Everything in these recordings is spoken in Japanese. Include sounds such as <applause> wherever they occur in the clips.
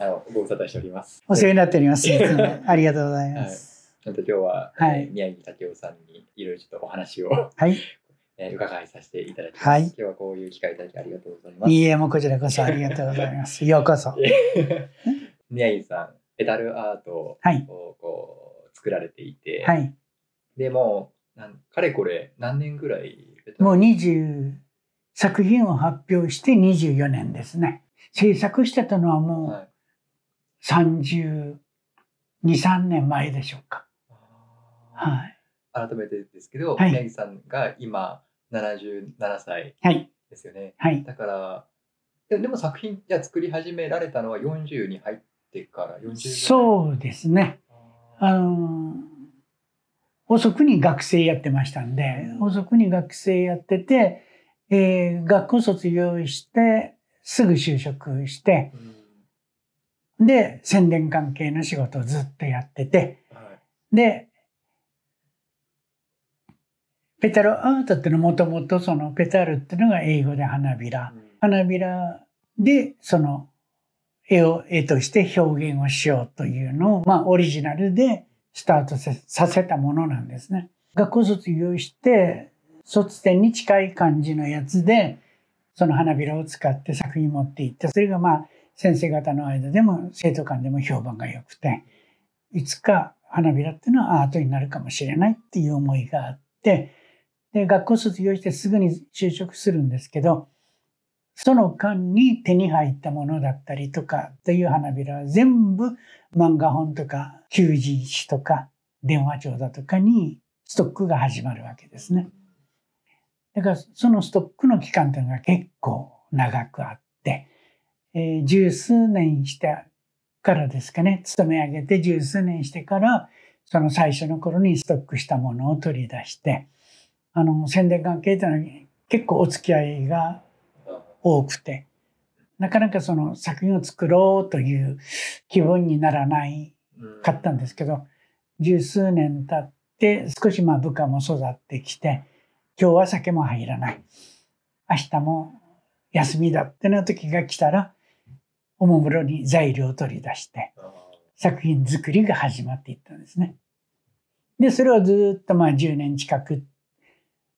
あのご無沙汰しております。お世話になっております。ありがとうございます。ちょっと今日は、はいえー宮城武雄さんにいろいろちょっとお話を、はい。<laughs> えー伺いさせていただきます。はい今日はこういう機会いただきありがとうございます。いいえ、もうこちらこそありがとうございます。<laughs> ようこそ。<laughs> 宮城さん、ペダルアートをはい。こう作られていて、はい。でもうなんかれこれ何年ぐらいもう20、作品を発表して24年ですね。制作してたのはもうはい32、3年前でしょうか。はい。改めてですけど、はい宮城さんが今77歳はい。ですよね。はい。だから、ででも作品じゃ作り始められたのは40に入ってから40うそうですね。あの遅くに学生やってましたんで、うん遅くに学生やってて、えー学校卒業して、すぐ就職して、うんで、宣伝関係の仕事をずっとやってて、はいで、ペタルアートっていうのはもともとそのペタルっていうのが英語で花びら。花びらでその絵を絵として表現をしようというのを、まあオリジナルでスタートささせたものなんですね。学校卒業して卒展に近い感じのやつでその花びらを使って作品持っていってそれがまあ先生方の間でも生徒間でも評判が良くていつか花びらっていうのはアートになるかもしれないっていう思いがあってで学校卒業してすぐに就職するんですけどその間に手に入ったものだったりとかという花びらは全部漫画本とか求人誌とか電話帳だとかにストックが始まるわけですね。だからそのストックの期間というのが結構長くあって、えー十数年してからですかね、勤め上げて十数年してから、その最初の頃にストックしたものを取り出して、あの、宣伝関係というのは結構お付き合いが多くて、なかなかその作品を作ろうという気分にならないかったんですけど、十数年経って少しまあ部下も育ってきて、今日は酒も入らない。明日も休みだってな時が来たら、おもむろに材料を取り出して、作品作りが始まっていったんですね。で、それをずっとまあ10年近く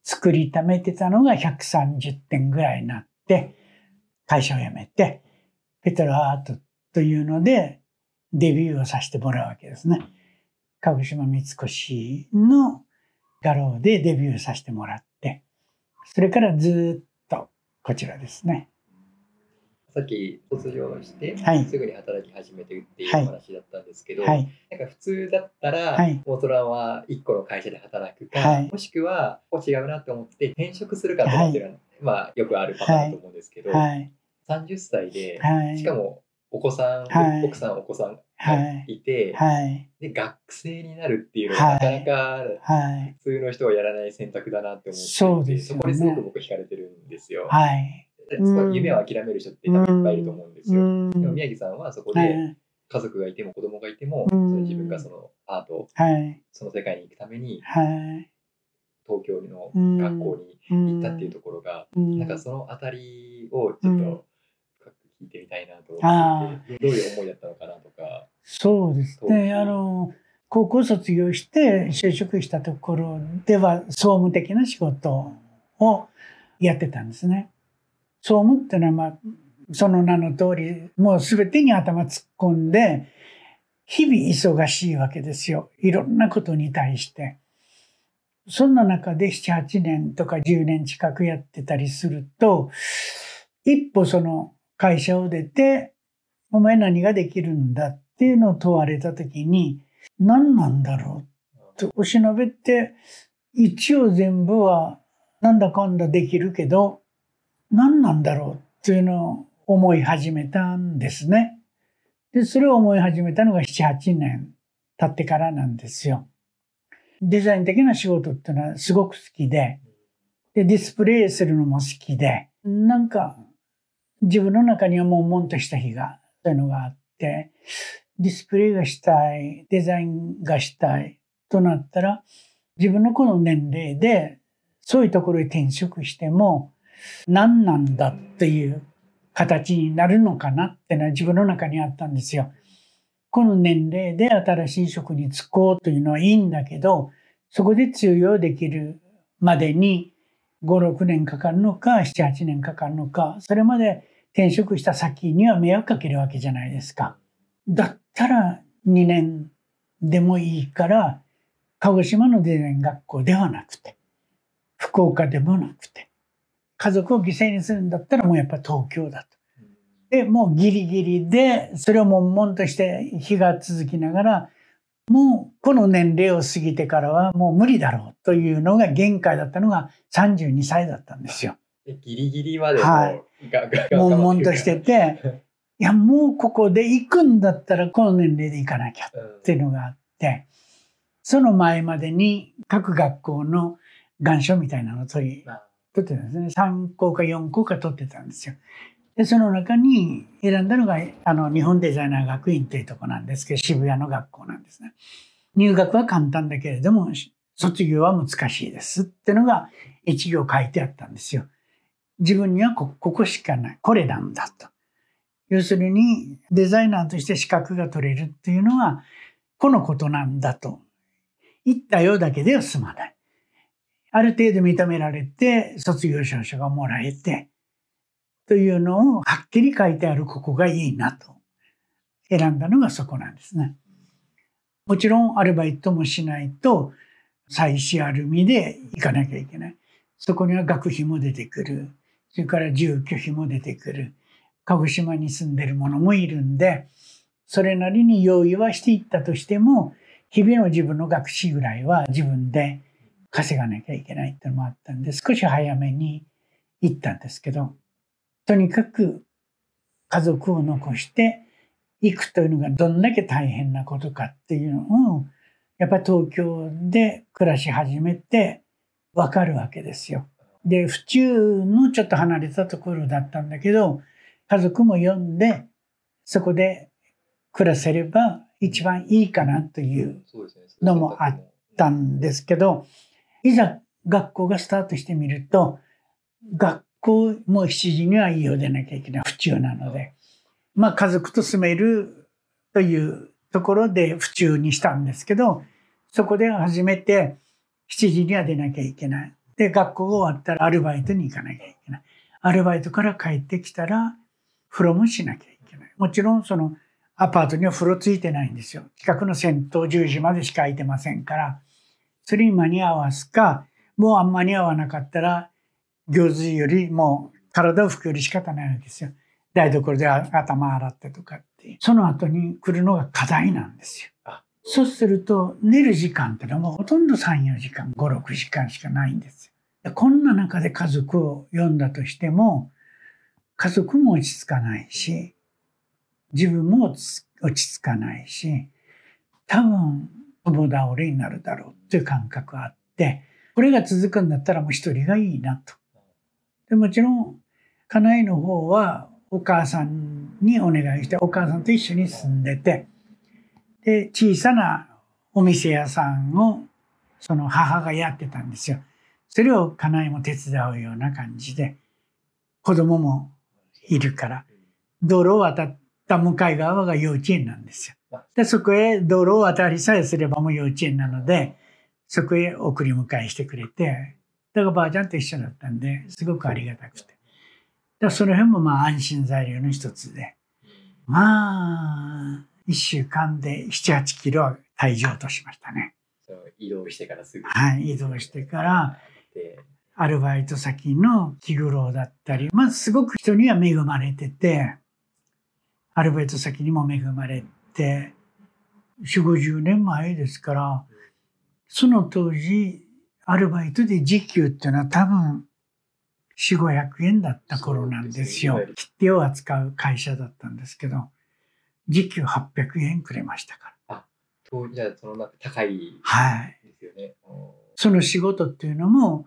作りためてたのが130点ぐらいになって、会社を辞めて、ペトロアートというのでデビューをさせてもらうわけですね。鹿児島三越の画廊でデビューさせてもらって、それからずっとこちらですね。さっき卒業して、はいすぐに働き始めてっていう話だったんですけど、はい。なんか普通だったら、はい大人は1個の会社で働くか、はいもしくは違うなと思って転職するかとかっていうのは、まあよくあるパターンだと思うんですけど、はい。30歳で、はい。しかもお子さん、はい奥さんお子さんがはい。いて、はい。で学生になるっていうのはなかなかはい。普通の人はやらない選択だなって思っていてそそこにすごく僕惹かれてるんですよ。はい。夢を諦める人って多分いっぱいいると思うんですよ。うんでも宮城さんはそこではい。家族がいても子供がいても、うんその自分がそのアートはい。その世界に行くためにはい。東京のうん学校に行ったっていうところが、うんなんかそのあたりをちょっと深く聞いてみたいなと思あっていて、どういう思いだったのかなとか。そうですね。あの、高校卒業して就職したところでは総務的な仕事をやってたんですね。総務っていうのは、まあ、その名の通り、もう全てに頭突っ込んで、日々忙しいわけですよ。いろんなことに対して。そんな中で7、8年とか10年近くやってたりすると、一歩その会社を出て、お前何ができるんだっていうのを問われたときに、何なんだろうと、おしのべって一応全部はなんだかんだできるけど、何なんだろうっていうのを思い始めたんですね。で、それを思い始めたのが7、8年経ってからなんですよ。デザイン的な仕事っていうのはすごく好きで、で、ディスプレイするのも好きで、なんか自分の中にはもう悶とした日が、そういうのがあって、ディスプレイがしたい、デザインがしたいとなったら、自分のこの年齢で、そういうところへ転職しても、何なんだっていう形になるのかなってのは自分の中にあったんですよ。この年齢で新しい職に就こうというのはいいんだけど、そこで通用できるまでに5、6年かかるのか、7、8年かかるのか、それまで転職した先には迷惑かけるわけじゃないですか。だったら2年でもいいから、鹿児島のデザイン学校ではなくて、福岡でもなくて、家族を犠牲にするんだったらもうやっぱ東京だと。で、もうギリギリで、それを悶々として日が続きながら、もうこの年齢を過ぎてからはもう無理だろうというのが限界だったのが32歳だったんですよ。ギリギリまではい。悶々としてて、<laughs> いや、もうここで行くんだったらこの年齢で行かなきゃっていうのがあって、その前までに各学校の願書みたいなのを取り、取ってたんですね。3校か4校か取ってたんですよ。で、その中に選んだのが、あの、日本デザイナー学院というとこなんですけど、渋谷の学校なんですね。入学は簡単だけれども、卒業は難しいですってのが一行書いてあったんですよ。自分にはここしかない。これなんだと。要するに、デザイナーとして資格が取れるっていうのは、このことなんだと。言ったようだけでは済まない。ある程度認められて、卒業証書がもらえて、というのをはっきり書いてあるここがいいなと選んだのがそこなんですね。もちろんアルバイトもしないと再試アルミで行かなきゃいけない。そこには学費も出てくる。それから住居費も出てくる。鹿児島に住んでる者もいるんで、それなりに用意はしていったとしても、日々の自分の学費ぐらいは自分で稼がなきゃいけないっていうのもあったんで、少し早めに行ったんですけど、とにかく家族を残していくというのがどんだけ大変なことかっていうのを、やっぱり東京で暮らし始めてわかるわけですよ。で、府中のちょっと離れたところだったんだけど、家族も呼んで、そこで暮らせれば一番いいかなというのもあったんですけど、いざ学校がスタートしてみると、学校も7時には家を出なきゃいけない府中なので、まあ家族と住めるというところで府中にしたんですけど、そこで初めて7時には出なきゃいけない。で、学校が終わったらアルバイトに行かなきゃいけない。アルバイトから帰ってきたら風呂もしなきゃいけない。もちろんそのアパートには風呂ついてないんですよ。近くの銭湯10時までしか空いてませんから、それに間に合わすか、もうあんまり合わなかったら、行水よりも体を拭くより仕方ないわけですよ。台所で頭洗ってとかって。その後に来るのが課題なんですよ。そうすると、寝る時間ってのはもうほとんど3、4時間、5、6時間しかないんですよ。こんな中で家族を呼んだとしても、家族も落ち着かないし、自分も落ち着かないし、多分、友倒れになるだろうっていう感覚があって、これが続くんだったらもう一人がいいなと。でもちろん、家内の方はお母さんにお願いして、お母さんと一緒に住んでて、で、小さなお店屋さんをその母がやってたんですよ。それを家内も手伝うような感じで、子供もいるから、道路を渡った向かい側が幼稚園なんですよ。で、そこへ道路を渡りさえすればもう幼稚園なので、そこへ送り迎えしてくれて、だからばあちゃんと一緒だったんで、すごくありがたくて。だその辺もまあ安心材料の一つで。まあ、一週間で7、8キロは体重落としましたね。移動してからすぐ。はい、移動してから、アルバイト先の気苦労だったり、まあすごく人には恵まれてて、アルバイト先にも恵まれて、4、50年前ですから、その当時、アルバイトで時給っていうのは多分、4、500円だった頃なんですよ。切手を扱う会社だったんですけど、時給800円くれましたから。あ、当時はその高いですよね。はい。その仕事っていうのも、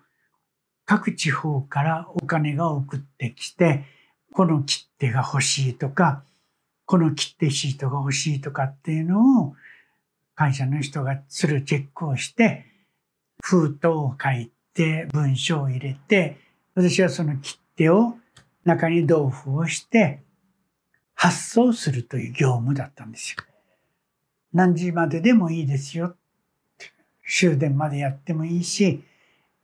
各地方からお金が送ってきて、この切手が欲しいとか、この切手シートが欲しいとかっていうのを会社の人がするチェックをして、封筒を書いて文章を入れて、私はその切手を中に豆腐をして発送するという業務だったんですよ。何時まででもいいですよ。終電までやってもいいし、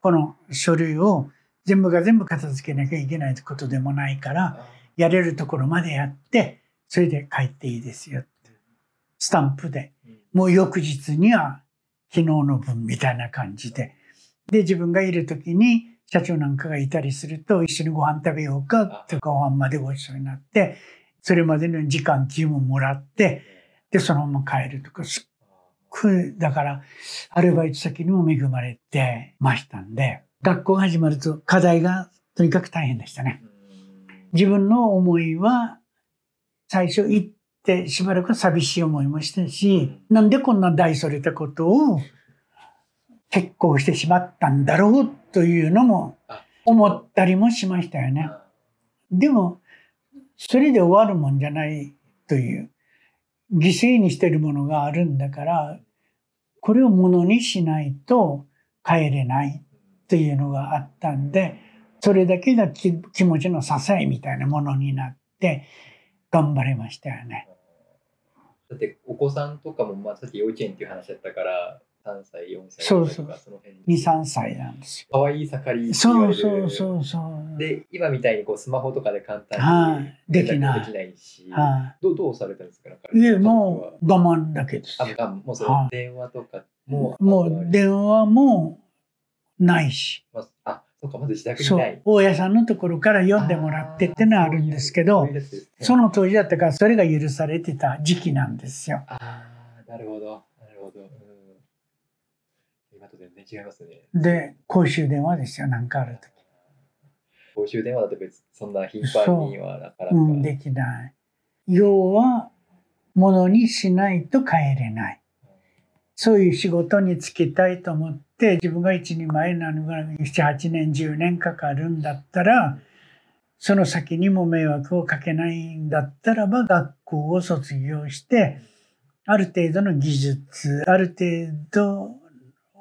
この書類を全部が全部片付けなきゃいけないことでもないから、やれるところまでやって、それで帰っていいですよ。スタンプで。もう翌日には昨日の分みたいな感じで。で、自分がいる時に社長なんかがいたりすると一緒にご飯食べようかってご飯までご一緒になって、それまでの時間給ももらって、で、そのまま帰るとか、すっごい、だから、アルバイト先にも恵まれてましたんで、学校が始まると課題がとにかく大変でしたね。自分の思いは、最初行ってしばらく寂しい思いもしたし、なんでこんな大それたことを結婚してしまったんだろうというのも思ったりもしましたよね。でも、それで終わるもんじゃないという、犠牲にしてるものがあるんだから、これをものにしないと帰れないというのがあったんで、それだけが気気持ちの支えみたいなものになって、頑張れましたよね。だってお子さんとかも、まあ、さっき幼稚園っていう話だったから3歳4歳そうそうとかその辺2、3歳なんですよ。可愛い盛りそうそうそうそう。で今みたいにこうスマホとかで簡単にはいできないできないし、はどうどうされたんですか？い。いえ、もう我慢だけですあもうそ電話とかも、もう電話もないし。まあ、あそうかまず自宅にない。大家さんのところから読んでもらってってのはあるんですけどその当時だったからそれが許されてた時期なんですよ。ああなるほど。なるほど、うん、今と全然違いますね。で、公衆電話ですよ、なんかあると公衆電話だと別にそんな頻繁にはなかなか、う。ん、できない。要は、ものにしないと帰れない。そういう仕事に就きたいと思って、自分が一人前なのが7、8年、10年かかるんだったら、その先にも迷惑をかけないんだったらば、学校を卒業して、ある程度の技術、ある程度、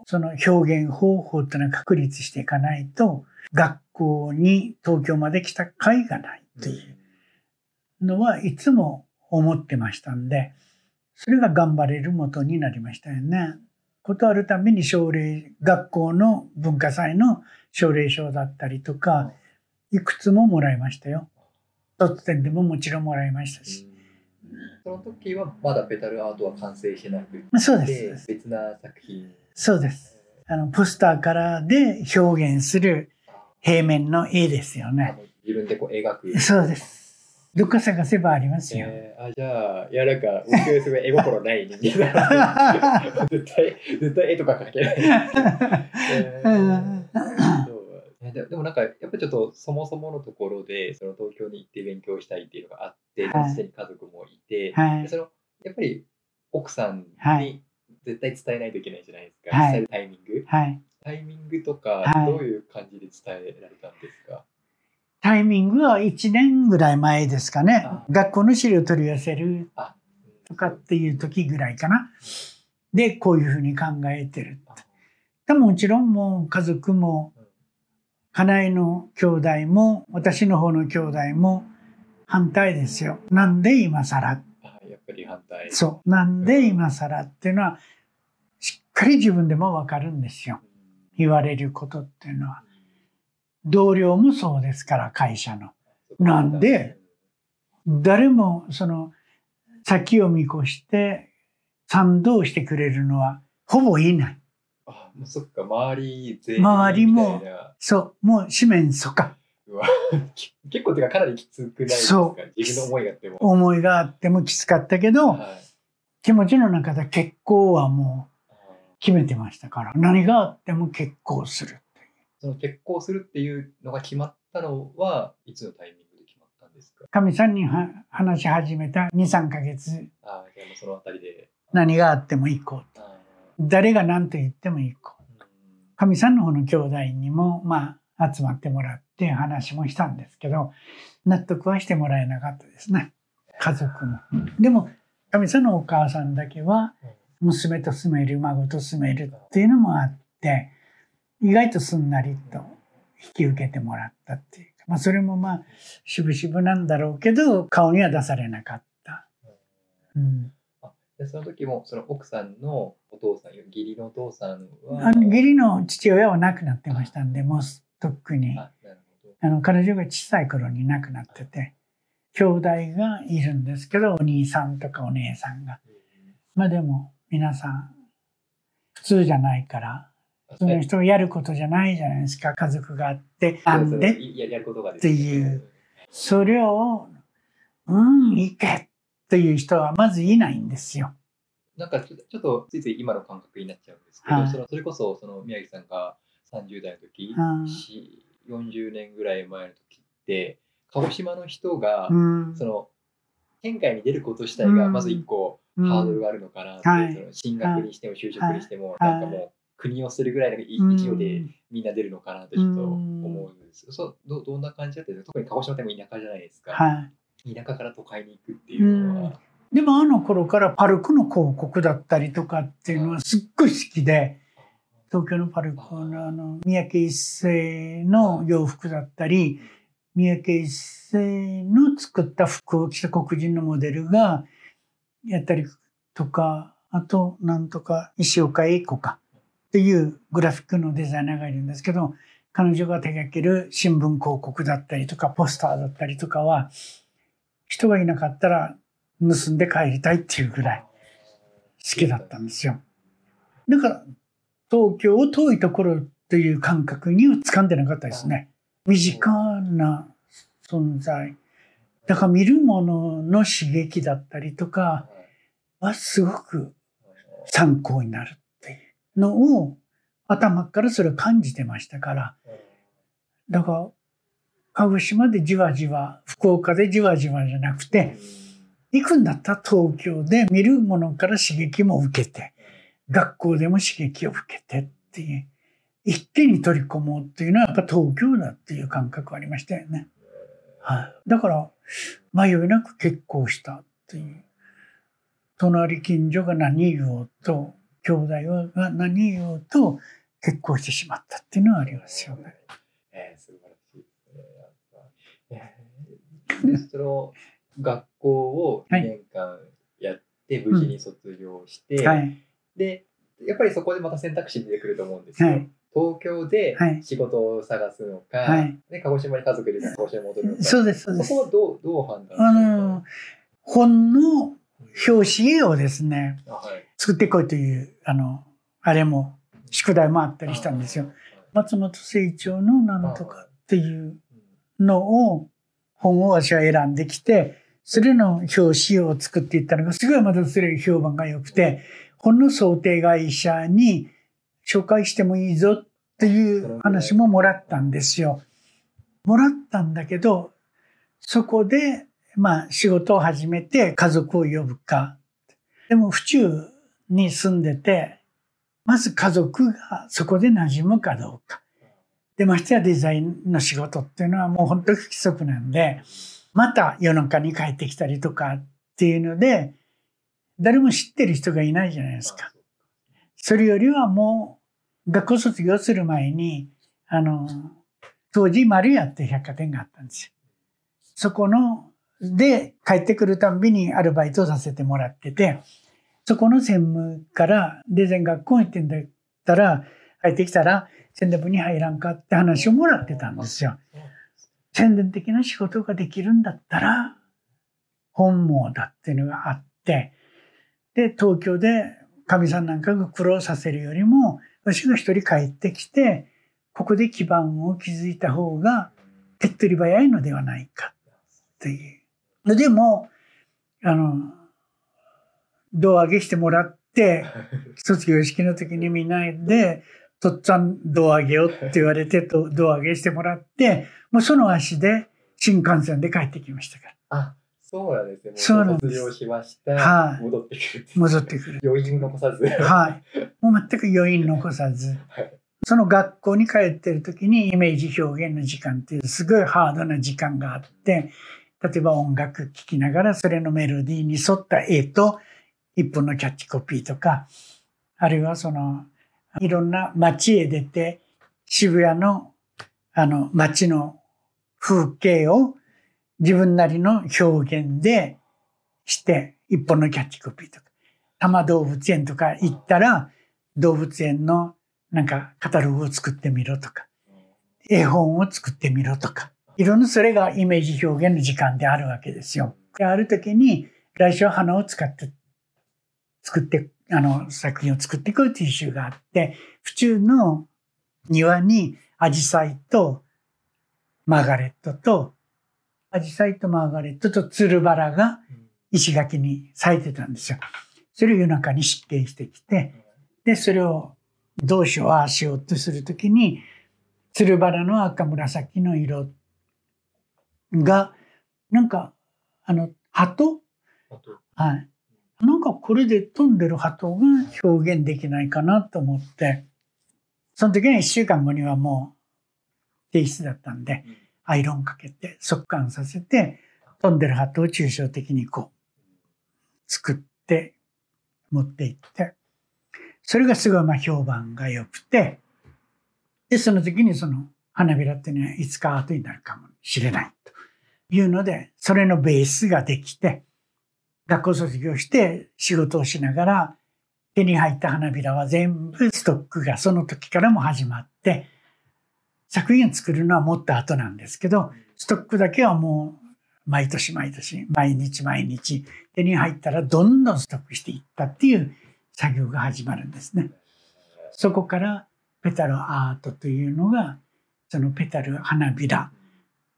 その表現方法っていうのは確立していかないと、学校に東京まで来た甲斐がないというのはいつも思ってましたんで、それが頑張れる元になりましたよね。ことあるたびに奨励、学校の文化祭の奨励賞だったりとか、いくつももらいましたよ。卒点でももちろんもらいましたし。うんその時はまだペタルアートは完成してなくてそうです。別な作品そうです。あの、ポスターからで表現する平面の絵ですよあね。の自分でこう描くそうです。どっか探せばありますよ。えーあじゃあいやなんか僕すごい絵心ない人間だな。絶対絶対絵とか描けない、<laughs> えーそう。えで <laughs> でもなんかやっぱりちょっとそもそものところでその東京に行って勉強したいっていうのがあってはい。すでに家族もいて、はい。でそのやっぱり奥さんはに絶対伝えないといけないじゃないですか、はい。伝えるタイミング。はい。タイミングとかはい。どういう感じで伝えられたんですか、タイミングは1年ぐらい前ですかねあ。学校の資料取り寄せるあとかっていう時ぐらいかな。で、こういうふうに考えてる。でももちろんもう家族も、家内の兄弟も、私の方の兄弟も反対ですよ。なんで今更？あやっぱり反対そう。なんで今更っていうのは、しっかり自分でもわかるんですよ。言われることっていうのは。同僚もそうですから、会社の。なんで誰もその先を見越して賛同してくれるのはほぼいない。あもうそっか周り全員周りもそう、もう四面楚歌。うわき結構てかかなりきつくないですか？そ自分の思いがあっても、思いがあってもきつかったけど、はい気持ちの中で結婚はもう決めてましたから、何があっても結婚する。その結婚するっていうのが決まったのはいつのタイミングで決まったんですか？かみさんには話し始めた2、3ヶ月、あじゃあもうそのあたりで何があっても行こうと。あ誰が何と言っても行こう。ーかみさんの方の兄弟にも、まあ、集まってもらって話もしたんですけど、納得はしてもらえなかったですね。家族も。でも、かみさんのお母さんだけは、娘と住める、孫と住めるっていうのもあって、意外とすんなりと引き受けてもらったっていうか、まあそれもまあ、渋々なんだろうけど、顔には出されなかった。うん。でその時もその奥さんのお父さん義理のお父さんはあの義理の父親は亡くなってましたんで、もうとっくに。あの、彼女が小さい頃に亡くなってて、兄弟がいるんですけど、お兄さんとかお姉さんが。まあでも、皆さん、普通じゃないから、普通の人がやることじゃないじゃないですか。家族があって、なんで？ややることがっていう。それを、うん、行けっていう人はまずいないんですよ。なんかちょちょっとついつい今の感覚になっちゃうんですけど、はい。そのそれこそその宮城さんが30代の時、うんし40年ぐらい前の時って鹿児島の人が、うん。その県外に出ること自体がうんまず一個うん。ハードルがあるのかなって、はい。その進学にしても就職にしても、はい。なんかもう国をするぐらいの勢いでみんな出るのかなとちょっと思うんですよ。そうどどんな感じだったんですか特に鹿児島っても田舎じゃないですか。はい。田舎から都会に行くっていうのは。でもあの頃からパルクの広告だったりとかっていうのはすっごい好きで、東京のパルクのあの、三宅一生の洋服だったり、三宅一生の作った服を着た黒人のモデルがやったりとか、あと、なんとか石岡英子かっていうグラフィックのデザイナーがいるんですけど、彼女が手掛ける新聞広告だったりとか、ポスターだったりとかは、人がいなかったら盗んで帰りたいっていうぐらい好きだったんですよ。だから、東京を遠いところという感覚には掴んでなかったですね。身近な存在。だから見るものの刺激だったりとかはすごく参考になるのを頭からそれを感じてましたから。だから、鹿児島でじわじわ、福岡でじわじわじゃなくて、行くんだったら東京で見るものから刺激も受けて、学校でも刺激を受けてっていう、一気に取り込もうっていうのはやっぱ東京だっていう感覚ありましたよね。はい。だから、迷いなく結婚したっていう。隣近所が何言おうと、兄弟が何言おうと結婚してしまったっていうのはありますよね。えー、素晴らしいですね。えーでその学校を2年間やって無事に卒業して、はい。でやっぱりそこでまた選択肢出てくると思うんですよ。はい。東京ではい仕事を探すのか、はいで鹿児島に家族で鹿児島に戻るのか、そうです、そうですそこ。はどうどう判断あしの、本の表紙絵をですね、作ってこいという、あの、あれも、宿題もあったりしたんですよ。松本清張のなんとかっていうのを、本を私は選んできて、それの表紙を作っていったのが、すごいまたそれ評判が良くて、本の想定会社に紹介してもいいぞっていう話ももらったんですよ。もらったんだけど、そこで、まあ仕事を始めて家族を呼ぶか。でも府中に住んでて、まず家族がそこで馴染むかどうか。で、ましてやデザインの仕事っていうのはもう本当に不規則なんで、また夜中に帰ってきたりとかっていうので、誰も知ってる人がいないじゃないですか。それよりはもう、学校卒業する前に、あの、当時丸屋って百貨店があったんですよ。そこの、で、帰ってくるたんびにアルバイトをさせてもらってて、そこの専務からデザイン学校に行ってんだったら、帰ってきたら宣伝部に入らんかって話をもらってたんですよ。宣伝的な仕事ができるんだったら、本望だっていうのがあって、で、東京でかみさんなんかが苦労させるよりも、私が一人帰ってきて、ここで基盤を築いた方が手っ取り早いのではないかっていう。でも、あの、胴上げしてもらって、<laughs> 卒業式の時にみんなで、とっつぁん胴上げよって言われて、と胴上げしてもらって、もうその足で新幹線で帰ってきましたから。あそうなんですね。もそうなんです卒業しました。はい戻ってくる。戻ってくる。余韻残さず。はい。もう全く余韻残さず。はいその学校に帰ってる時にイメージ表現の時間っていうすごいハードな時間があって、例えば音楽聴きながらそれのメロディーに沿った絵と一本のキャッチコピーとか、あるいはそのいろんな街へ出て渋谷のあの街の風景を自分なりの表現でして、一本のキャッチコピーとか、多摩動物園とか行ったら、動物園のなんかカタログを作ってみろとか、絵本を作ってみろとか、いろんなそれがイメージ表現の時間であるわけですよ。である時に来週は花を使って作って、あの作品を作っていくっていう集があって、府中の庭にアジサイとマーガレットと、アジサイとマーガレットとツルバラが石垣に咲いてたんですよ。それを夜中に湿気してきて、で、それをどうしよう、ああしようとするときに、ツルバラの赤紫の色が、なんか、あの、鳩？はい。なんかこれで飛んでる鳩が表現できないかなと思って、その時に一週間後にはもう提出だったんで、アイロンかけて、速乾させて、飛んでる鳩を抽象的にこう、作って持っていって、それがすごいまあ評判が良くて、で、その時にその花びらっていうのはいつかアートになるかもしれないというので、それのベースができて、学校卒業して仕事をしながら手に入った花びらは全部ストックがその時からも始まって、作品を作るのはもっと後なんですけど、ストックだけはもう毎年毎年、毎日毎日手に入ったらどんどんストックしていったっていう作業が始まるんですね。そこからペタルアートというのが、そのペタル花びら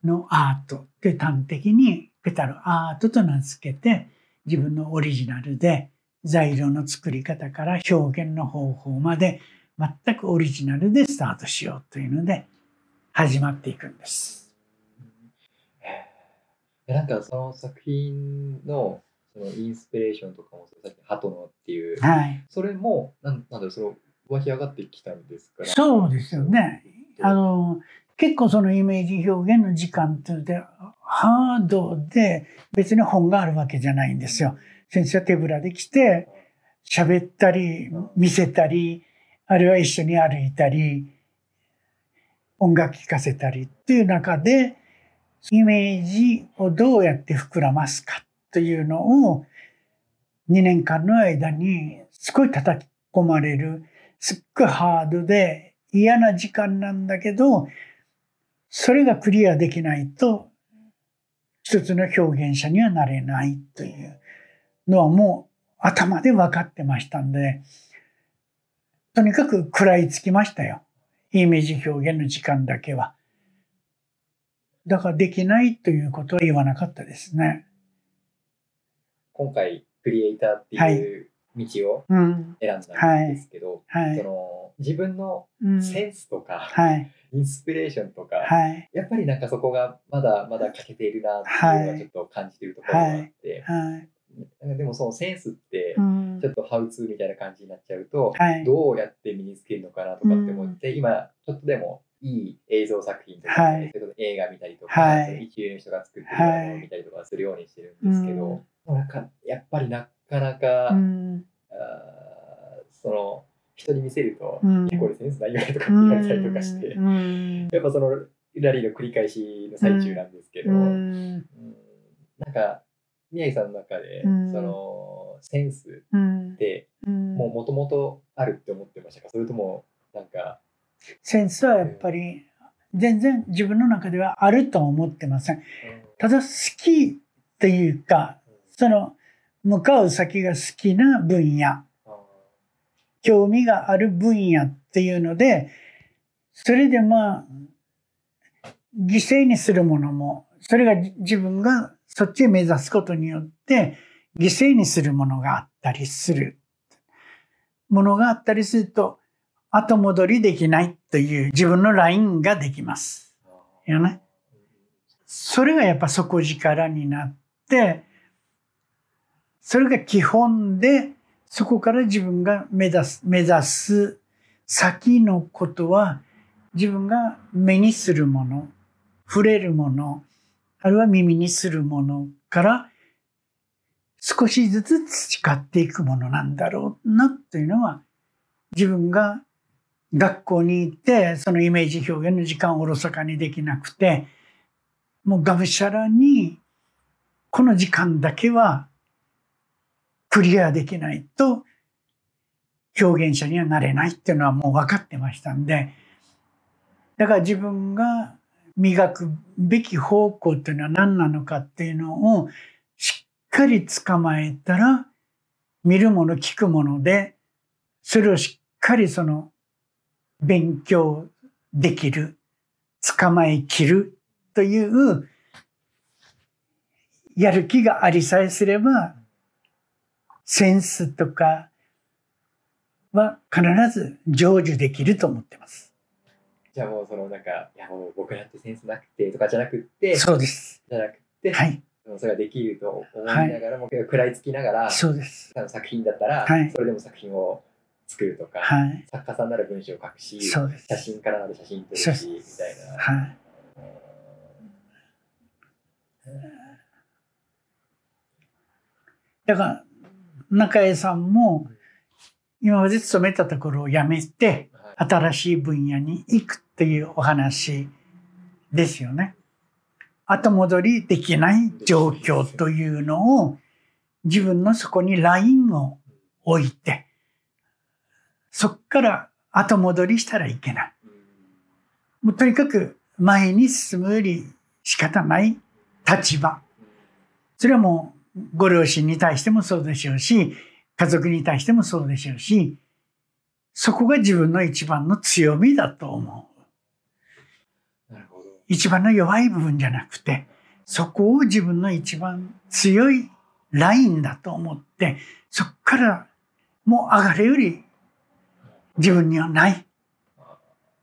のアート。で端的にペタルアートと名付けて、自分のオリジナルで材料の作り方から表現の方法まで全くオリジナルでスタートしようというので始まっていくんです。なんかその作品のそのインスピレーションとかもさっき「ハトの」っていう、はい、それもなんなんだその湧き上がってきたんですか？らそうですよね。あの結構そのイメージ表現の時間っていうでハードで別に本があるわけじゃないんですよ。先生は手ぶらで来て喋ったり見せたりあるいは一緒に歩いたり音楽聴かせたりっていう中でイメージをどうやって膨らますかというのを2年間の間にすごい叩き込まれるすっごいハードで嫌な時間なんだけどそれがクリアできないと一つの表現者にはなれないというのはもう頭で分かってましたんでとにかく食らいつきましたよ。イメージ表現の時間だけは。だからできないということは言わなかったですね。今回クリエイターっていう道を選んだんですけど、はい。はい、その自分のセンスとか、うんはい、インスピレーションとか、やっぱりなんかそこがまだまだ欠けているなっていうのはちょっと感じているところがあって、でもそのセンスってちょっとハウツーみたいな感じになっちゃうと、どうやって身につけるのかなとかって思って、今ちょっとでもいい映像作品とか、はい、映画見たりとか、はい、一流の人が作ってるものを見たりとかするようにしてるんですけど、なんかやっぱりなかなか、うん、あその人に見せると、うん、これセンスないよねとか言われたりとかして、うん、やっぱそのラリーの繰り返しの最中なんですけど、うん、なんか宮城さんの中で、そのセンスって、もうもともとあるって思ってましたか？それともなんかセンスはやっぱり全然自分の中ではあるとは思ってません。ただ好きっていうかその向かう先が好きな分野。興味がある分野っていうのでそれでまあ犠牲にするものもそれが自分がそっちへ目指すことによって犠牲にするものがあったりするものがあったりすると後戻りできないという自分のラインができます。よね？それがやっぱ底力になって、それが基本で、そこから自分が目指す、目指す先のことは、自分が目にするもの、触れるもの、あるいは耳にするものから少しずつ培っていくものなんだろうなというのは自分が学校に行ってそのイメージ表現の時間をおろそかにできなくてもうがむしゃらに、この時間だけはクリアできないと表現者にはなれないっていうのはもう分かってましたんで、だから自分が磨くべき方向っていうのは何なのかっていうのをしっかり捕まえたら、見るもの聞くもので、それをしっかりその勉強できる、捕まえきるというやる気がありさえすれば、センスとかは必ず成就できると思ってます。じゃあもうそのなんか、いやもう僕だってセンスなくてとかじゃなくて、そうです。じゃなくて、はい。それができると思いながらも、はい、食らいつきながら、そうです。作品だったら、はい、それでも作品を作るとか、はい、作家さんなら文章を書くし、そうです写真からなる写真撮るし、みたいな。はい。だから、中江さんも、今まで勤めたところを辞めて、新しい分野に行くっていうお話ですよね。後戻りできない状況というのを、自分のそこにラインを置いて、そっから後戻りしたらいけない。もうとにかく前に進むより仕方ない立場。それはもうご両親に対してもそうでしょうし、家族に対してもそうでしょうし、そこが自分の一番の強みだと思う。なるほど。一番の弱い部分じゃなくて、そこを自分の一番強いラインだと思って、そこからもう上がれより自分にはない。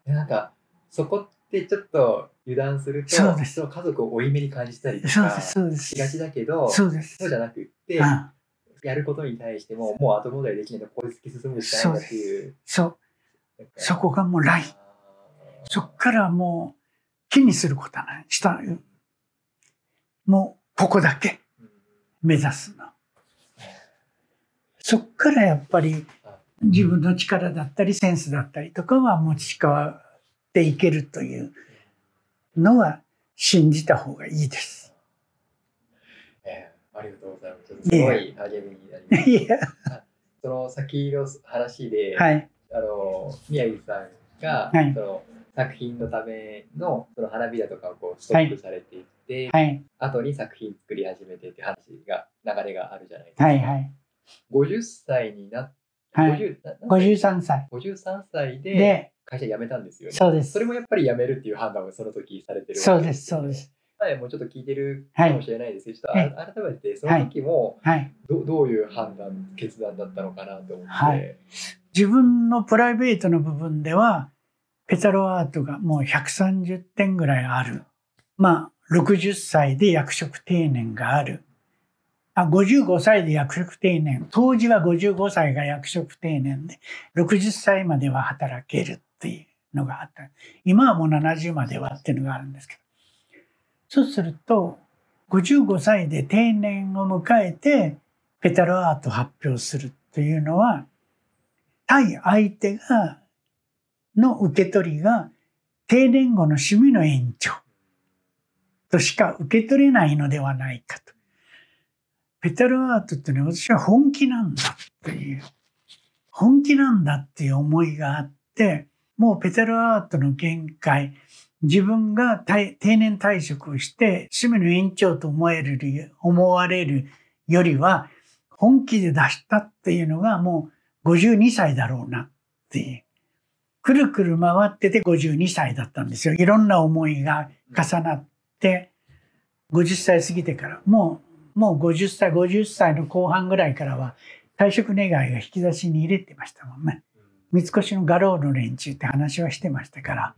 なんか、そこってちょっと油断すると、そうです家族を負い目に感じたりとかしがちだけど、そうですそうじゃなくって、やることに対しても、もう後戻りできないと、これ突き進むしかないっていう。そう。そこがもうライン。そこからもう気にすることはない。した。もうここだけ目指すの。そっからやっぱり自分の力だったりセンスだったりとかは持ち替わっていけるというのは信じた方がいいです。えー、ありがとうございます。すごい励みになります。その先の話で、はい、あの宮城さんが、はい、その作品のためのその花びらとかをこうストックされていって、はい、後に作品作り始めてって話が流れがあるじゃないですか。はいはい、50歳になっはい、53歳。53歳で会社辞めたんですよね。そうです。それもやっぱり辞めるっていう判断をその時されてるそうです、そうです。前もうちょっと聞いてるかもしれないですけど、はい、改めてその時もど,、どういう判断、決断だったのかなと思って、はい、自分のプライベートの部分では、ペタロアートがもう130点ぐらいある。まあ、60歳で役職定年がある。あ55歳で役職定年。当時は55歳が役職定年で、60歳までは働けるっていうのがあった。今はもう70まではっていうのがあるんですけど。そうすると、55歳で定年を迎えて、ペタロアート発表するっていうのは、対相手が、の受け取りが定年後の趣味の延長としか受け取れないのではないかと。ペタルアートってね、私は本気なんだっていう、本気なんだっていう思いがあって、もうペタルアートの限界、自分が定年退職をして趣味の延長と思える、思われるよりは、本気で出したっていうのがもう52歳だろうなっていう。くるくる回ってて52歳だったんですよ。いろんな思いが重なって、50歳過ぎてから、もうもう50歳、50歳の後半ぐらいからは退職願いが引き出しに入れてましたもんね。三越の画廊の連中って話はしてましたから、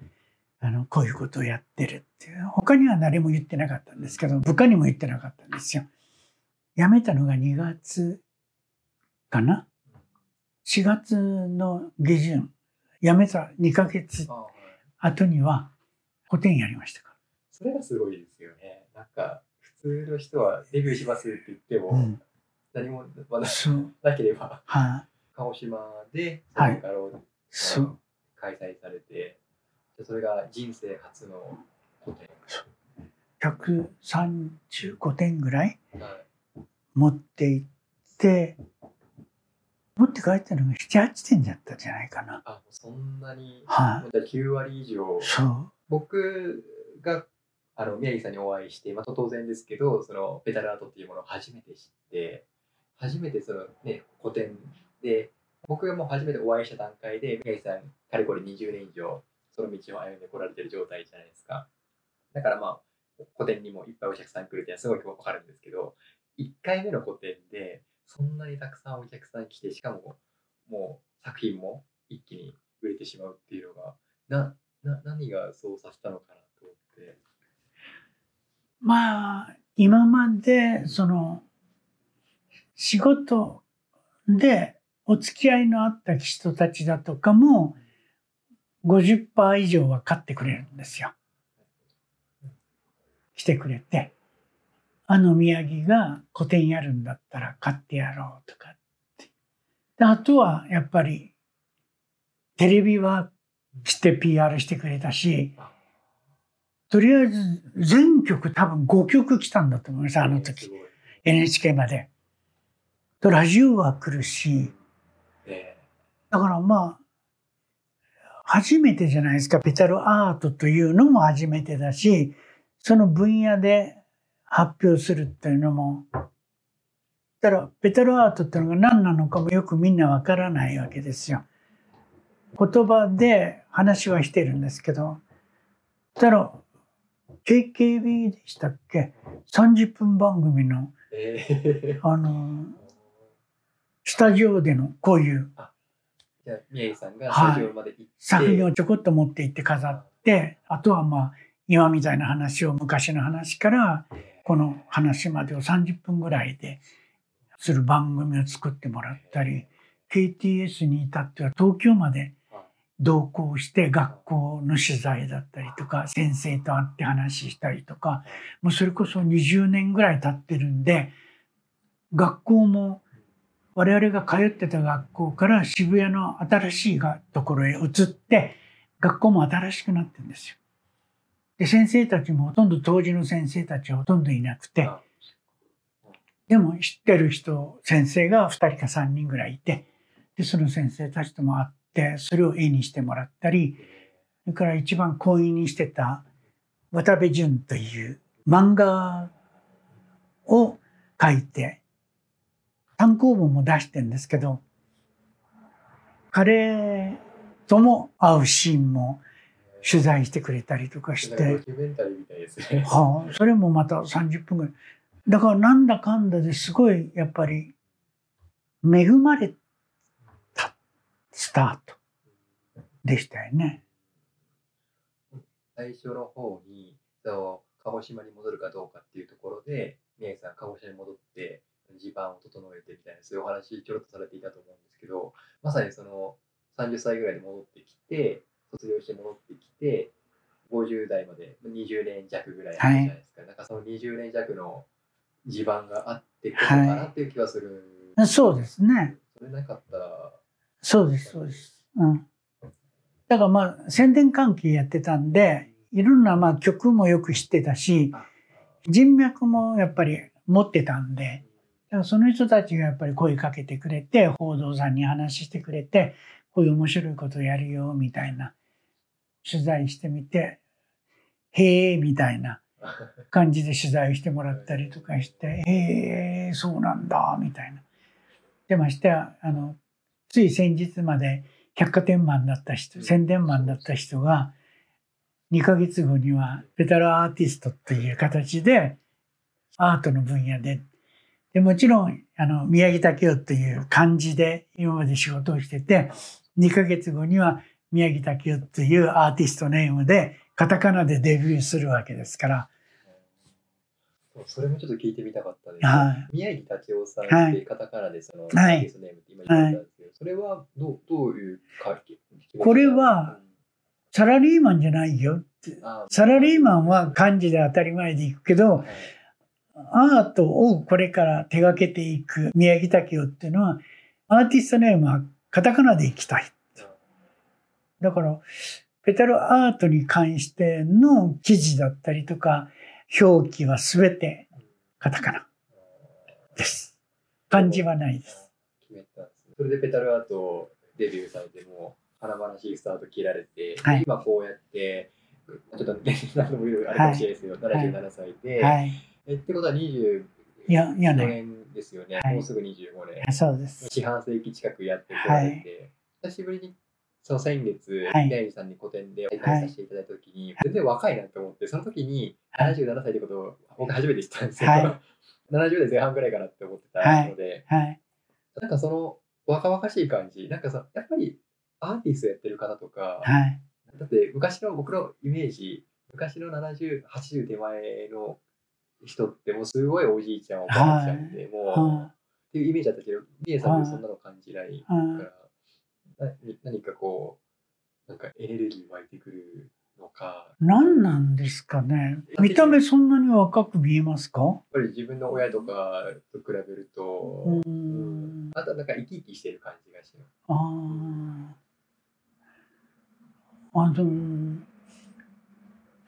あの、こういうことをやってるっていう。他には誰も言ってなかったんですけど、部下にも言ってなかったんですよ。辞めたのが2月かな ?4 月の下旬。辞めた2ヶ月後には、個展やりましたかそれがすごいですよね。なんか、普通の人はデビューしますって言っても、うん、何もなければ、はい、鹿児島でその画廊開催されて、それが人生初の個展135点ぐらい？はい持って行って、持って帰ったのが7、8点だったんじゃないかな。あ、そんなに、はい、もうじゃあ9割以上。そう。僕があの宮城さんにお会いして、まあ、当然ですけどそのペタルアートっていうものを初めて知って初めてその、ね、古典で僕がもう初めてお会いした段階で宮城さんかれこれ20年以上その道を歩んでこられてる状態じゃないですかだからまあ古典にもいっぱいお客さん来るってすごいわかるんですけど1回目の古典でそんなにたくさんお客さん来てしかももう作品も一気に売れてしまうっていうのがなな何がそうさせたのかなと思って。まあ、今まで、その、仕事でお付き合いのあった人たちだとかも、50%以上は買ってくれるんですよ。来てくれて。あの宮城が個展やるんだったら買ってやろうとかって。であとはやっぱりテレビは来て PR してくれたし、とりあえず全曲多分5曲来たんだと思います、あの時。NHK まで。とラジオは来るし、ねだからまあ、初めてじゃないですか、ペタルアートというのも初めてだし、その分野で発表するっていうのも、だからペタルアートっていうのが何なのかもよくみんなわからないわけですよ。言葉で話はしてるんですけど、だから KKB でしたっけ ?30 分番組の、えーあの、スタジオでのこういうじゃあ宮城さんがはい。スタジオまで行って、作品をちょこっと持って行って飾って、あとはまあ、今みたいな話を昔の話から、この話までを30分ぐらいでする番組を作ってもらったり、KTS に至っては東京まで同行して学校の取材だったりとか、先生と会って話したりとか、もうそれこそ20年ぐらい経ってるんで、学校も我々が通ってた学校から渋谷の新しいがところへ移って、学校も新しくなってるんですよ。で、先生たちもほとんど当時の先生たちはほとんどいなくて、あでも知ってる人、先生が2人か3人ぐらいいて、で、その先生たちとも会って、それを絵にしてもらったり、それから一番好意にしてた渡部淳という漫画を書いて、単行本も出してるんですけど、彼とも会うシーンも取材してくれたりとかして。はあ、それもまた30分ぐらい。だからなんだかんだですごいやっぱり恵まれたスタートでしたよね。最初の方にそう鹿児島に戻るかどうかっていうところで宮城さん鹿児島に戻って地盤を整えてみたいなそういうお話ちょろっとされていたと思うんですけどまさにその30歳ぐらいで戻ってきて卒業して戻ってきて50代まで20年弱ぐらいあるじゃないですか、なんかその20年弱の地盤があってこそかなっていう気はする、そうですね。それなかったらそうです、そうです。うん。だからまあ宣伝関係やってたんで、いろんなまあ曲もよく知ってたし、人脈もやっぱり持ってたんで、だからその人たちがやっぱり声かけてくれて、報道さんに話してくれて、こういう面白いことやるよ、みたいな、取材してみて、へえ、みたいな <laughs> 感じで取材してもらったりとかして、へえ、そうなんだ、みたいな。でましてや、あの、つい先日まで百貨店マンだった人、宣伝マンだった人が、2ヶ月後にはペタルアーティストという形で、アートの分野で、でもちろん、あの、宮城武雄という漢字で今まで仕事をしてて、2ヶ月後には宮城武雄というアーティストネームで、カタカナでデビューするわけですから、それもちょっと聞いてみたかったです。はい。宮城武雄さんっはい。てカタカナでその、はい。アーティストネームって今言われたんですけど、それはどうどういうかこれは、サラリーマンじゃないよって。サラリーマンは漢字で当たり前でいくけど、はいアートをこれから手掛けていく宮城武雄っていうのは、アーティストネームはカタカナでいきたい。だから、ペタルアートに関しての記事だったりとか、表記はすべてカタカナです。漢字はないです。決めたんですねそれでペタルアートデビューされても華々しいスタート切られて、ではい今こうやってちょっとね何度も言うあれかもしれないですけど、77歳で、はい。えってことは24いや、いやね。年ですよね、はいもうすぐ25年そうです。四半世紀近くやってこられて、久しぶりにその先月、はい宮城さんに個展でお会いさせていただいたときに、全然若いなと思って、その時に77歳ってことを僕初めて知ったんですよ。は70代前半ぐらいかなって思ってたので、はい。なんかその若々しい感じ、なんかさ、やっぱりアーティストやってる方とか、はい。だって昔の僕のイメージ、昔の70、80手前の人ってもうすごいおじいちゃん、おばあちゃんで、もう、はっていうイメージだったけど、ミエさんってそんなの感じないい。かはいら、な何かこう、なんかエネルギー湧いてくるのか、何なんですかね。見た目そんなに若く見えますか？やっぱり自分の親とかと比べると、ううんん。あとはなんか生き生きしてる感じがします。ああ。あの、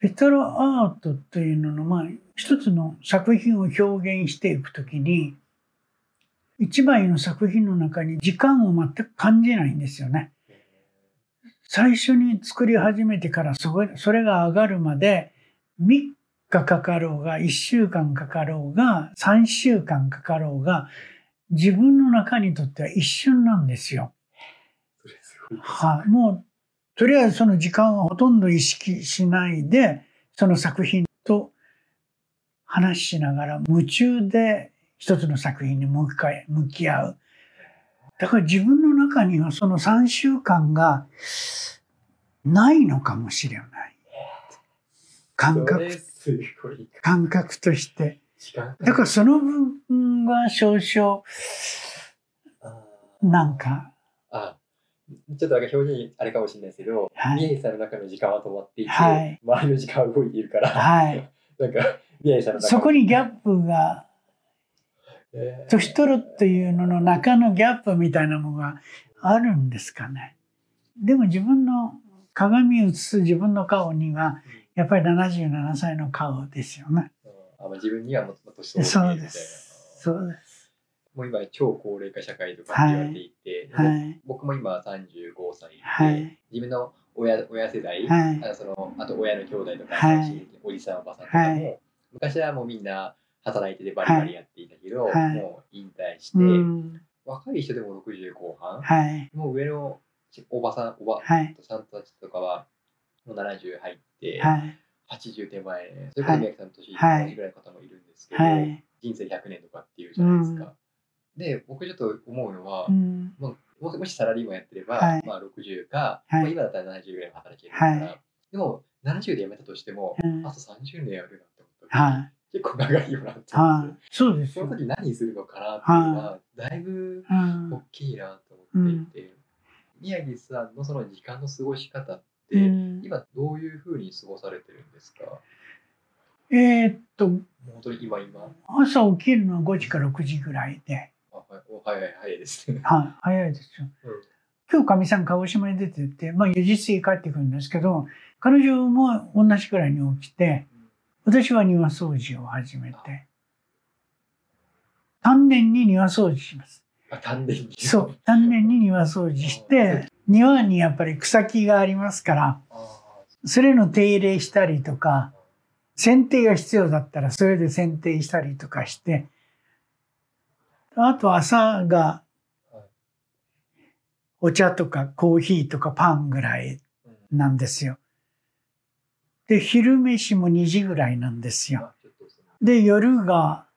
ペタラアートというのの、まあ、一つの作品を表現していくときに、一枚の作品の中に時間を全く感じないんですよね。最初に作り始めてからそれそれが上がるまで3日かかろうが1週間かかろうが3週間かかろうが自分の中にとっては一瞬なんですよ。はい、もうとりあえずその時間はほとんど意識しないでその作品と話しながら夢中で一つの作品に向かい向き合う。だから自分の中にはその3週間がないのかもしれない。感覚、感覚として。だからその分は少々なんか、ちょっとなんか表現あれかもしれないですけど、はい宮城さんの中の時間は止まっていて、はい周りの時間は動いているから、はい。<laughs> なんか宮城さんの中そこにギャップがえー年取るっていうのの中のギャップみたいなのがあるんですかね。でも自分の鏡に映す自分の顔にはやっぱり77歳の顔ですよね。あまあ、自分にはもっと年そうでみたいなす。そうです。もう今超高齢化社会とかって言われていて、はい。僕も今35歳で、はい。自分の親親世代、はいあそのあと親の兄弟とか、はいおじさんおばさんとかも、はい昔はもうみんな働いててバリバリやっていたけど、はいもう引退して、うん。若い人でも60後半、はい。もう上のおばさんおばはい。さんたちとかはもう70入って、はい。80手前それこそ宮城さんの年はい同じぐらいの方もいるんですけど、はい。人生100年とかっていうじゃないですか。で僕ちょっと思うのは、うん。もうももしサラリーマンやってれば、はい。まあ、60か、はい。まあ、今だったら70ぐらいは働けるから、はい。でも70で辞めたとしても、うん。あと30年やるなって思った時、はい。結構長いよなって思って、はい。そうですよ。その。時何するのかなっていうのは、だいぶうん。大きいなと思っていて、宮城さんのその時間の過ごし方って、うん。今どういうふうに過ごされてるんですか？えーっと、もう本当に今今。朝起きるのは5時から6時ぐらいで、早い早いですね。はい、早いですよ。うん今日かみさん鹿児島に出てって、まあ4時過ぎ帰ってくるんですけど、彼女も同じくらいに起きて、私は庭掃除を始めて、丹念に庭掃除します。あ丹念に。そう、丹念に庭掃除して、庭にやっぱり草木がありますから、あそれの手入れしたりとか、剪定が必要だったらそれで剪定したりとかして、あと朝がはい。お茶とかコーヒーとかパンぐらいうん。なんですよ。で、昼飯も2時ぐらいなんですよ。で、夜が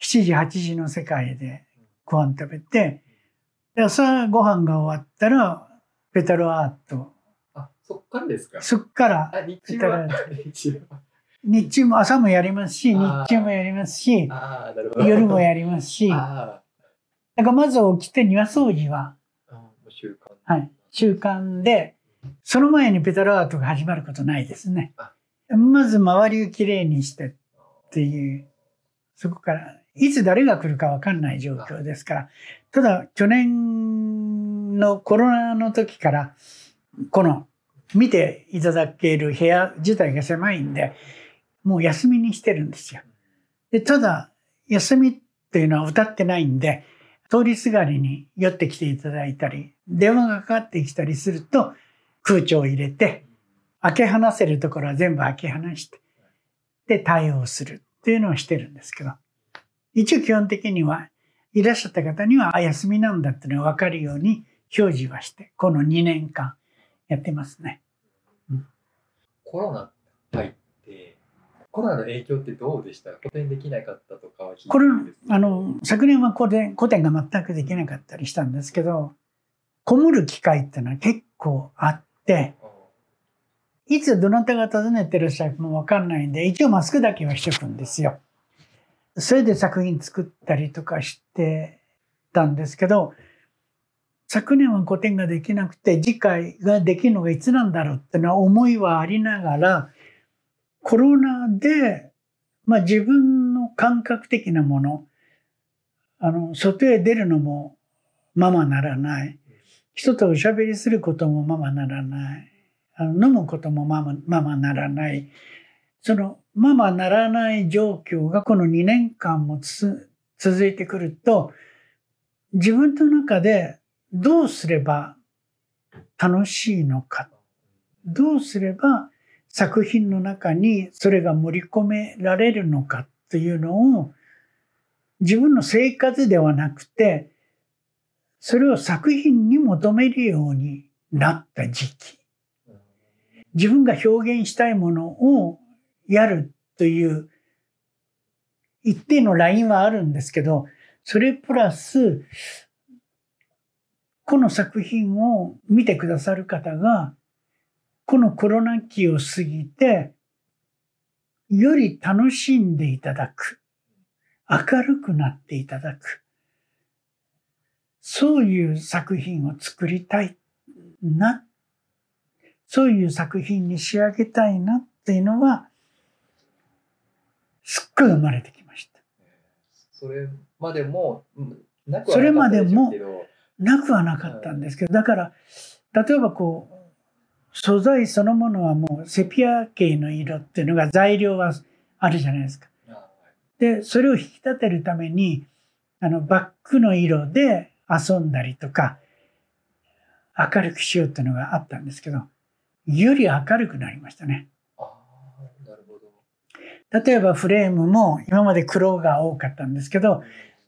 7時、8時の世界でご飯食べて、で朝ご飯が終わったら、ペタルアート。あそっからですか？そっからあ日中 <laughs> 日中も朝もやりますし、日中もやりますし。夜もやりますし、だあからまず起きて庭掃除は、習慣。はい、習慣で、その前にペタルアートが始まることないですねあ。まず周りをきれいにしてっていう、そこから、いつ誰が来るかわかんない状況ですから、ただ去年のコロナの時から、この見ていただける部屋自体が狭いんで、もう休みにしてるんですよ。で、ただ、休みっていうのは歌ってないんで、通りすがりに寄ってきていただいたり、電話がかかってきたりすると、空調を入れて、開け放せるところは全部開け放して、で、対応するっていうのをしてるんですけど、一応基本的にはいらっしゃった方には、あ、休みなんだっていうのが分かるように表示はして、この2年間やってますね。うん、コロナ入っ、コロナの影響ってどうでした？古典できなかったとかは聞いてこれ、あの、昨年は古典古典が全くできなかったりしたんですけど、こもる機会っていうのは結構あって、いつどなたが訪ねてらっしゃるかもわかんないんで、一応マスクだけはしとくんですよ。それで作品作ったりとかしてたんですけど、昨年は個展ができなくて、次回ができるのがいつなんだろうっていうのは思いはありながら、コロナで、まあ自分の感覚的なもの、あの、外へ出るのもままならない。人とおしゃべりすることもままならない。あの飲むこともままままならない。そのままならない状況がこの2年間もつ続いてくると、自分の中でどうすれば楽しいのか、どうすれば作品の中にそれが盛り込められるのかというのを自分の生活ではなくて、それを作品に求めるようになった時期。自分が表現したいものをやるという一定のラインはあるんですけど、それプラス、この作品を見てくださる方が、このコロナ期を過ぎて、より楽しんでいただく。明るくなっていただく。そういう作品を作りたいな。そういう作品に仕上げたいなっていうのは、すっごい生まれてきました。それまでも、なくはそれまでもなくはなかったんですけど、だから、例えばこう、素材そのものはもうセピア系の色っていうのが材料はあるじゃないですか。で、それを引き立てるために、あの、バックの色で遊んだりとか、明るくしようっていうのがあったんですけど、より明るくなりましたね。例えばフレームも今まで黒が多かったんですけど、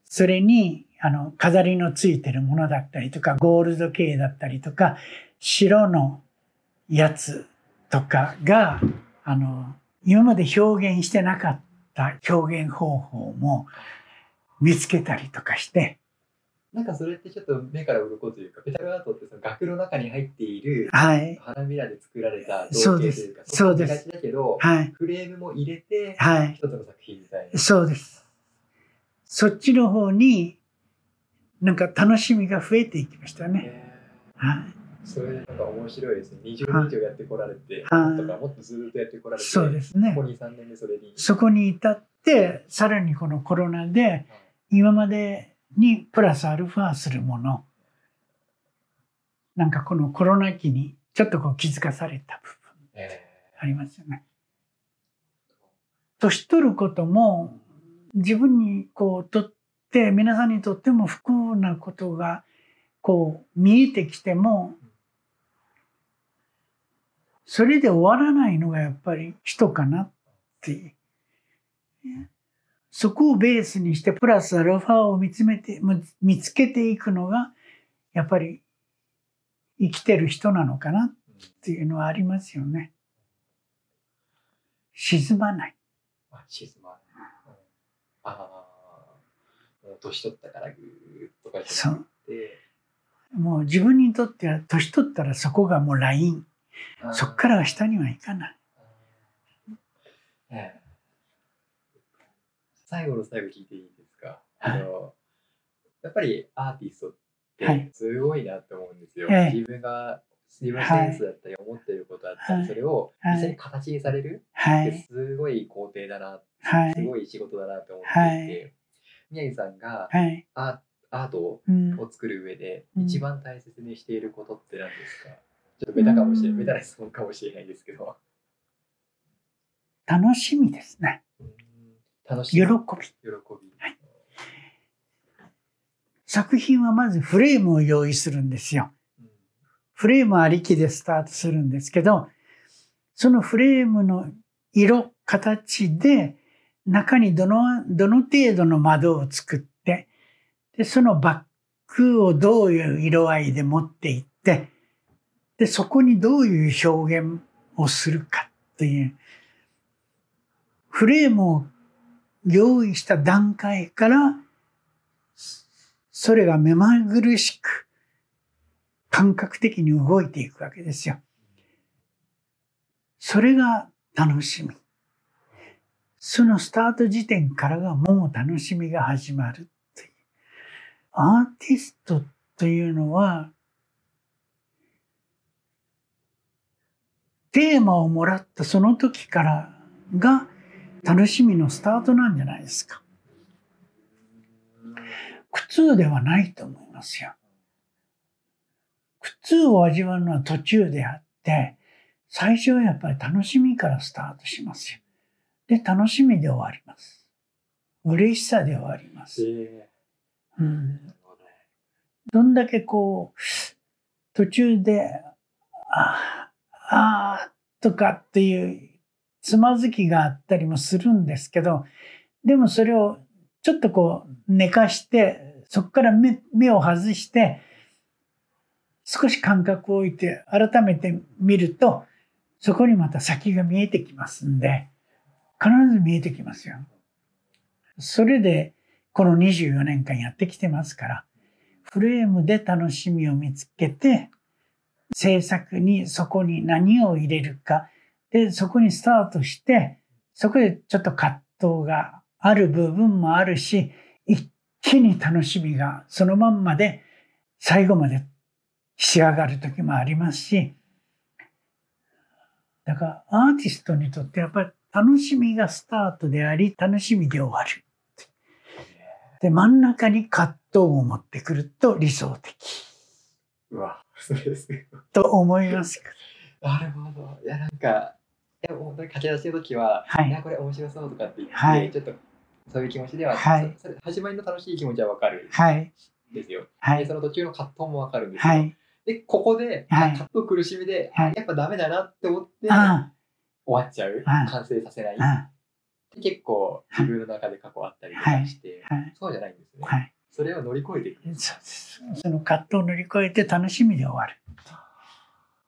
それにあの飾りのついてるものだったりとか、ゴールド系だったりとか、白のやつとかが、あの、今まで表現してなかった表現方法も見つけたりとかして、なんかそれってちょっと目から鱗というか、ペタルアートってその額の中に入っている、はい、花びらで作られた造形というか、そうです。だけど、はい、フレームも入れて、はい、一つの作品みたいな。そうです。そっちの方に、なんか楽しみが増えていきましたね。はい。それなんか面白いですね。20年以上やってこられて、はい、とかもっとずっとやってこられて、そうですね。ここ2、3年でそれに。そこに至って、さらにこのコロナで、今までにプラスアルファするものなんかこのコロナ期にちょっとこう気づかされた部分ありますよね。年取ることも自分にこうとって皆さんにとっても不幸なことがこう見えてきてもそれで終わらないのがやっぱり人かなっていう。そこをベースにしてプラスアルファを見つめて、見つけていくのが、やっぱり生きてる人なのかなっていうのはありますよね。沈まない。あ沈まない。うん、ああ、もう年取ったからぐーっとかじゃなくて。もう自分にとっては年取ったらそこがもうライン。そっからは下にはいかない。ええ。最後の最後聞いていいですか、あのやっぱりアーティストってすごいなって思うんですよ。はい、自分が自分のセンスだったり思ってることだったり、はい、それを実際に形にされるってすごい工程だな、はい、すごい仕事だなと思っていて、宮城さんがアアートを作る上で一番大切にしていることって何ですか、ちょっとベタかもしれない、ベタな質問かもしれないですけど。楽しみですね。うん楽し喜び。み。喜び。はい作品はまずフレームを用意するんですよ。うんフレームありきでスタートするんですけど、そのフレームの色、形で中にどの、どの程度の窓を作って、で、そのバックをどういう色合いで持っていって、で、そこにどういう表現をするかっていう、フレームを用意した段階から、それが目まぐるしく感覚的に動いていくわけですよ。それが楽しみ。そのスタート時点からがもう楽しみが始まるっていう。アーティストというのは、テーマをもらったその時からが楽しみのスタートなんじゃないですか。苦痛ではないと思いますよ。苦痛を味わうのは途中であって、最初はやっぱり楽しみからスタートしますよ。で、楽しみで終わります。嬉しさで終わります。えうん、どんだけこう、途中で、ああ、ああ、とかっていうつまずきがあったりもするんですけど、でもそれをちょっとこう寝かして、そこから目目を外して、少し感覚を置いて改めて見ると、そこにまた先が見えてきますんで、必ず見えてきますよ。それで、この24年間やってきてますから、フレームで楽しみを見つけて、制作にそこに何を入れるか、で、そこにスタートして、そこでちょっと葛藤がある部分もあるし、一気に楽しみがそのまんまで最後まで仕上がる時もありますし、だからアーティストにとってやっぱり楽しみがスタートであり、楽しみで終わる。で、真ん中に葛藤を持ってくると理想的。うわ、そうですね。と思いますけど。なるほど。いや、なんか、いや、本当に駆け出してる時は、はいいや、これ面白そうとかって言って、はいちょっと、そういう気持ちでは、はいそそれ始まりの楽しい気持ちはわかるはい。んですよ。で、はい。その途中の葛藤もわかるんですよ。はい。で、ここで、はい葛藤苦しみで、はいやっぱダメだなって思って、あ終わっちゃう。あ完成させない結構、自分の中で過去あったりとかして、あ、はい。そうじゃないんですね。はい。それを乗り越えていく。その葛藤を乗り越えて楽しみで終わる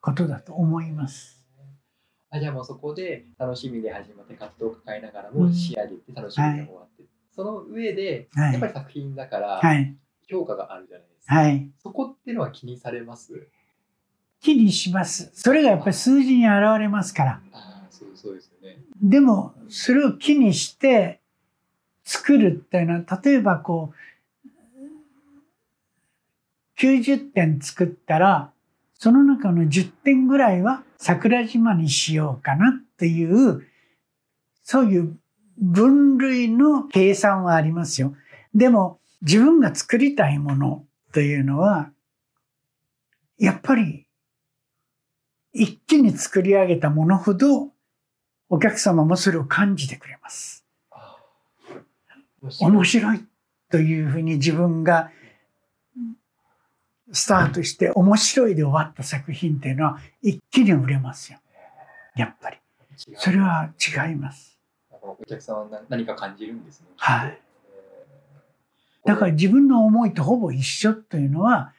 ことだと思います。あじゃあもうそこで楽しみで始まって葛藤を抱えながらうんも仕上げて楽しみで終わって、その上で、はいやっぱり作品だからはい。評価があるじゃないですか。はい。そこっていうのは気にされます？気にします。それがやっぱり数字に現れますから。ああ、そうそうですよね。でも、それを気にして作るっていうのは、例えばこう、90点作ったら、その中の10点ぐらいは桜島にしようかなっていう、そういう分類の計算はありますよ。でも、自分が作りたいものというのは、やっぱり、一気に作り上げたものほど、お客様もそれを感じてくれます。面白いというふうに自分がスタートして面白いで終わった作品っていうのは一気に売れますよ。やっぱり。それは違います。お客さんは何何か感じるんですね。はいえー。だから自分の思いとほぼ一緒というのは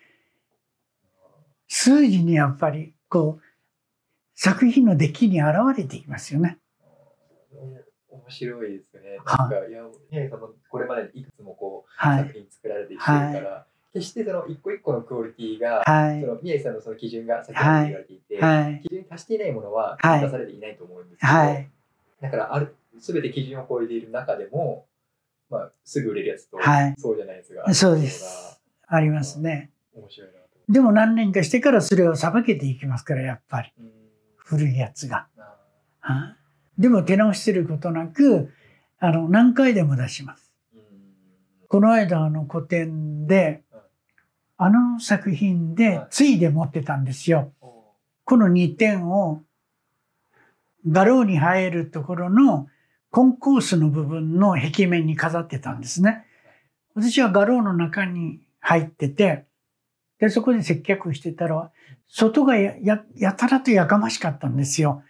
数字にやっぱりこう作品の出来に現れていきますよね。面白いですね。はいなんか、いや、宮城さんもこれまでいくつもこう、はい。作品作られてきてるから、決してその一個一個のクオリティが、はいそ。の宮城さんのその基準が先ほど言われていて、はい。基準に達していないものははい出されていないと思うんですけど、はい。だからある全て基準を超えている中でも、まあ、すぐ売れるやつと、はいそうじゃないやつがそうですありますね。面白いなでも何年かしてからそれをさばけていきますから、やっぱり。古いやつが。あはいでも手直しすることなく、あの、何回でも出します。この間、あの、個展ではい、あの作品ではい、ついで持ってたんですよ。おこの2点を、画廊に入るところのコンコースの部分の壁面に飾ってたんですね。私は画廊の中に入ってて、で、そこで接客してたら、外がやややたらとやかましかったんですよ。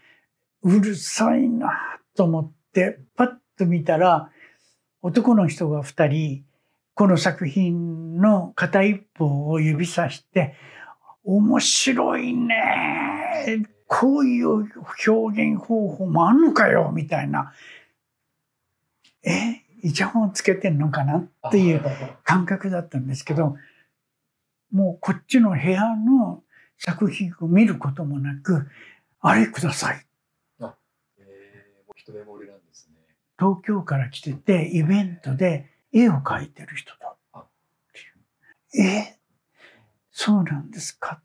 うるさいなと思って、パッと見たら、男の人が二人、この作品の片一方を指さして、面白いね。こういう表現方法もあんのかよ、みたいな。え、イチャモンつけてんのかなっていう感覚だったんですけど、もうこっちの部屋の作品を見ることもなく、あれください。あ、えー、目惚れなんですね。東京から来てて、イベントで絵を描いてる人だっていう。え？そうなんですか？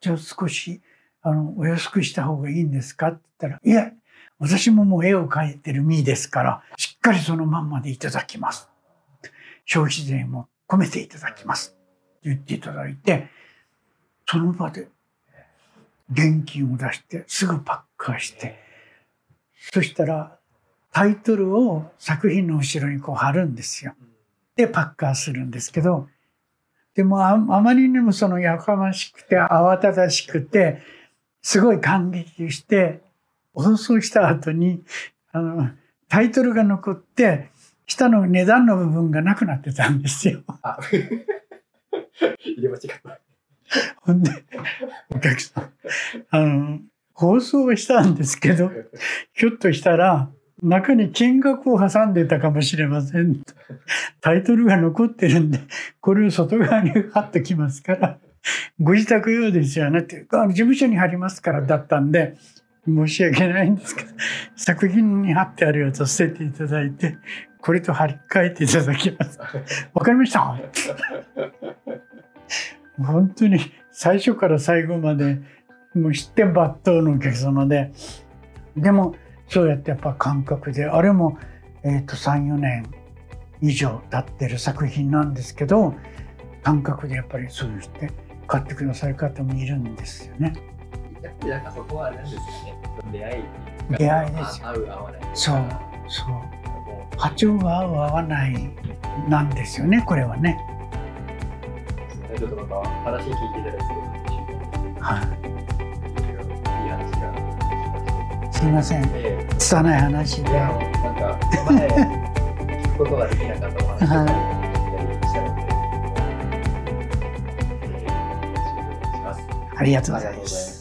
じゃあ少し、あの、お安くした方がいいんですか？って言ったら、いや、私ももう絵を描いてる身ですから、しっかりそのまんまでいただきます。消費税も込めていただきます。言っていただいて、その場で現金を出してすぐパッカーして、そしたらタイトルを作品の後ろにこう貼るんですよ。で、パッカーするんですけど、でもあまりにもそのやかましくて慌ただしくて、すごい感激して、放送した後に、あの、タイトルが残って、下の値段の部分がなくなってたんですよ。<laughs> 入れ間違った。ほんで、お客さん、あの、放送したんですけど、ひょっとしたら、中に金額を挟んでたかもしれません。タイトルが残ってるんで、これを外側に貼っときますから、ご自宅用ですよね。って、あの事務所に貼りますからだったんで、申し訳ないんですけど、作品に貼ってあるやつを捨てていただいて、これと貼り替えていただきます。わかりました。本当に最初から最後までもう知って抜刀のお客様で。でもそうやってやっぱ感覚であれも、えー、と34年以上経ってる作品なんですけど感覚でやっぱりそうして買ってくださる方もいるんですよね。やっぱりなんかそこは何ですかね出会い出会いですよ合う合わないそうそう波長が合う合わないなんですよねこれはね。ちょっとなんか話聞いていただいてはい。いい話がすいません。えー、拙い話で。なんか前聞くことができなかったお話をしたので、ありがとうございます。